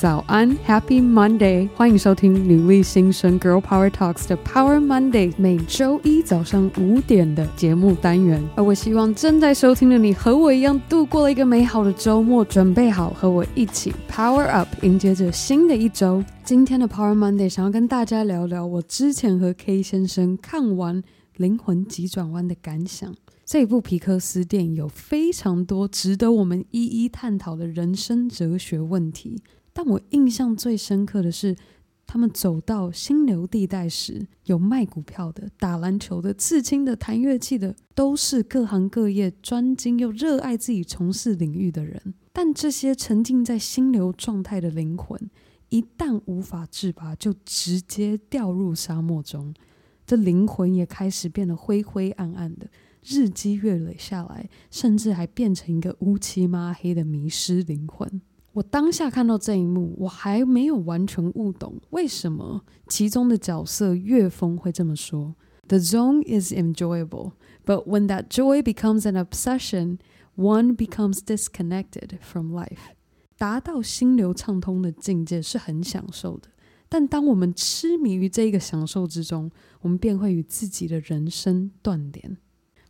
早安，Happy Monday！欢迎收听女力新生 Girl Power Talks 的 Power Monday，每周一早上五点的节目单元。而我希望正在收听的你和我一样度过了一个美好的周末，准备好和我一起 Power Up，迎接着新的一周。今天的 Power Monday 想要跟大家聊聊我之前和 K 先生看完《灵魂急转弯》的感想。这部皮克斯电影有非常多值得我们一一探讨的人生哲学问题。但我印象最深刻的是，他们走到心流地带时，有卖股票的、打篮球的、刺青的、弹乐器的，都是各行各业专精又热爱自己从事领域的人。但这些沉浸在心流状态的灵魂，一旦无法自拔，就直接掉入沙漠中。这灵魂也开始变得灰灰暗暗的，日积月累下来，甚至还变成一个乌漆抹黑的迷失灵魂。我当下看到这一幕，我还没有完全悟懂为什么其中的角色岳峰会这么说：“The zone is enjoyable, but when that joy becomes an obsession, one becomes disconnected from life。”达到心流畅通的境界是很享受的，但当我们痴迷于这个享受之中，我们便会与自己的人生断联。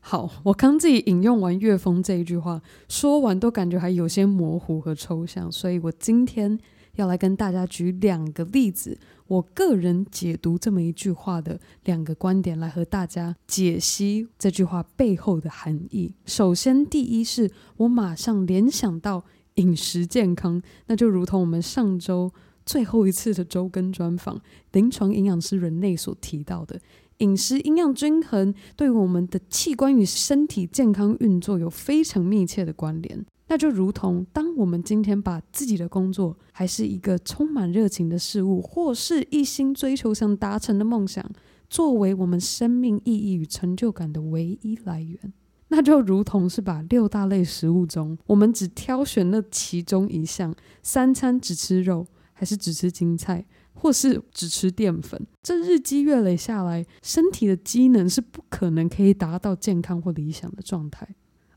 好，我刚自己引用完乐风这一句话，说完都感觉还有些模糊和抽象，所以我今天要来跟大家举两个例子，我个人解读这么一句话的两个观点，来和大家解析这句话背后的含义。首先，第一是我马上联想到饮食健康，那就如同我们上周最后一次的周更专访，临床营养师人类所提到的。饮食营养均衡对我们的器官与身体健康运作有非常密切的关联。那就如同当我们今天把自己的工作还是一个充满热情的事物，或是一心追求想达成的梦想，作为我们生命意义与成就感的唯一来源，那就如同是把六大类食物中，我们只挑选那其中一项，三餐只吃肉，还是只吃青菜。或是只吃淀粉，这日积月累下来，身体的机能是不可能可以达到健康或理想的状态。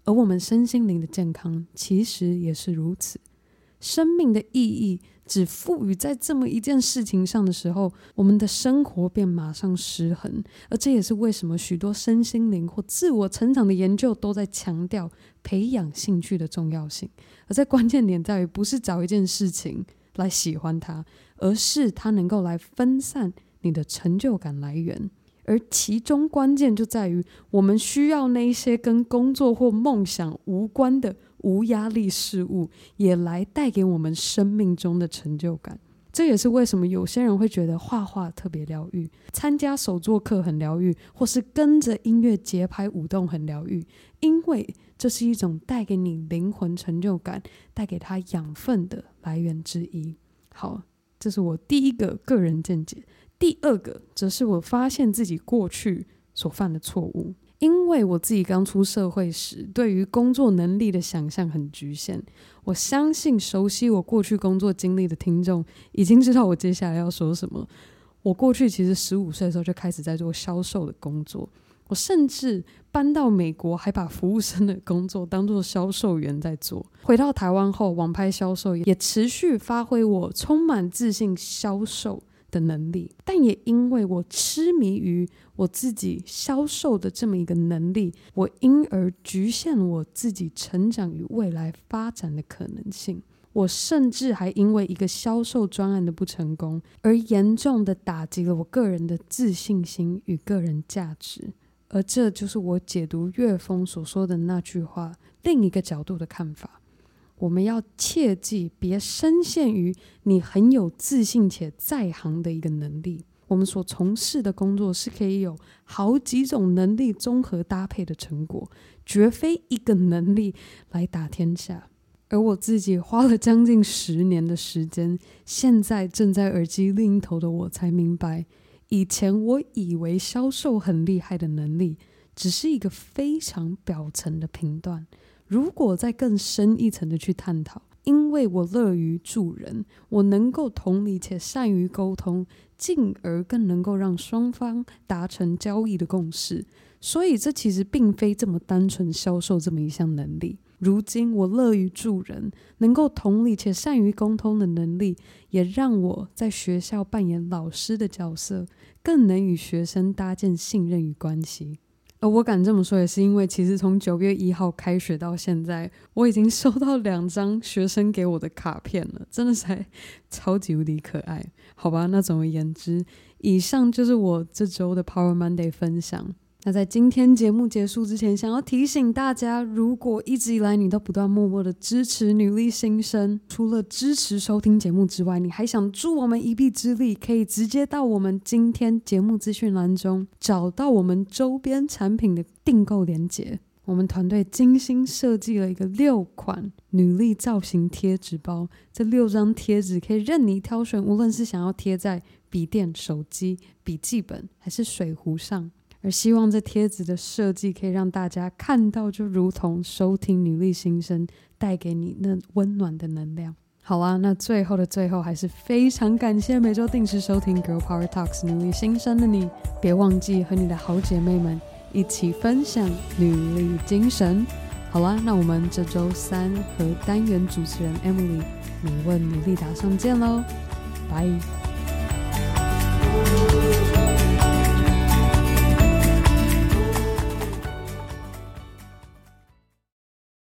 而我们身心灵的健康其实也是如此。生命的意义只赋予在这么一件事情上的时候，我们的生活便马上失衡。而这也是为什么许多身心灵或自我成长的研究都在强调培养兴趣的重要性。而在关键点在于，不是找一件事情来喜欢它。而是它能够来分散你的成就感来源，而其中关键就在于我们需要那一些跟工作或梦想无关的无压力事物，也来带给我们生命中的成就感。这也是为什么有些人会觉得画画特别疗愈，参加手作课很疗愈，或是跟着音乐节拍舞动很疗愈，因为这是一种带给你灵魂成就感、带给他养分的来源之一。好。这是我第一个个人见解。第二个，则是我发现自己过去所犯的错误。因为我自己刚出社会时，对于工作能力的想象很局限。我相信熟悉我过去工作经历的听众，已经知道我接下来要说什么。我过去其实十五岁的时候就开始在做销售的工作。我甚至搬到美国，还把服务生的工作当做销售员在做。回到台湾后，网拍销售也持续发挥我充满自信销售的能力。但也因为我痴迷于我自己销售的这么一个能力，我因而局限我自己成长与未来发展的可能性。我甚至还因为一个销售专案的不成功，而严重的打击了我个人的自信心与个人价值。而这就是我解读岳峰所说的那句话，另一个角度的看法。我们要切记，别深陷于你很有自信且在行的一个能力。我们所从事的工作是可以有好几种能力综合搭配的成果，绝非一个能力来打天下。而我自己花了将近十年的时间，现在正在耳机另一头的我才明白。以前我以为销售很厉害的能力，只是一个非常表层的评断。如果再更深一层的去探讨，因为我乐于助人，我能够同理且善于沟通，进而更能够让双方达成交易的共识。所以这其实并非这么单纯销售这么一项能力。如今我乐于助人，能够同理且善于沟通的能力，也让我在学校扮演老师的角色，更能与学生搭建信任与关系。而我敢这么说，也是因为其实从九月一号开学到现在，我已经收到两张学生给我的卡片了，真的是 超级无敌可爱。好吧，那总而言之，以上就是我这周的 Power Monday 分享。那在今天节目结束之前，想要提醒大家，如果一直以来你都不断默默的支持女力新生，除了支持收听节目之外，你还想助我们一臂之力，可以直接到我们今天节目资讯栏中找到我们周边产品的订购链接。我们团队精心设计了一个六款女力造型贴纸包，这六张贴纸可以任你挑选，无论是想要贴在笔电、手机、笔记本，还是水壶上。而希望这贴纸的设计可以让大家看到，就如同收听女力新生带给你那温暖的能量。好啦，那最后的最后，还是非常感谢每周定时收听 Girl Power Talks 女力新生的你，别忘记和你的好姐妹们一起分享女力精神。好啦，那我们这周三和单元主持人 Emily，你问女力打上见喽，拜。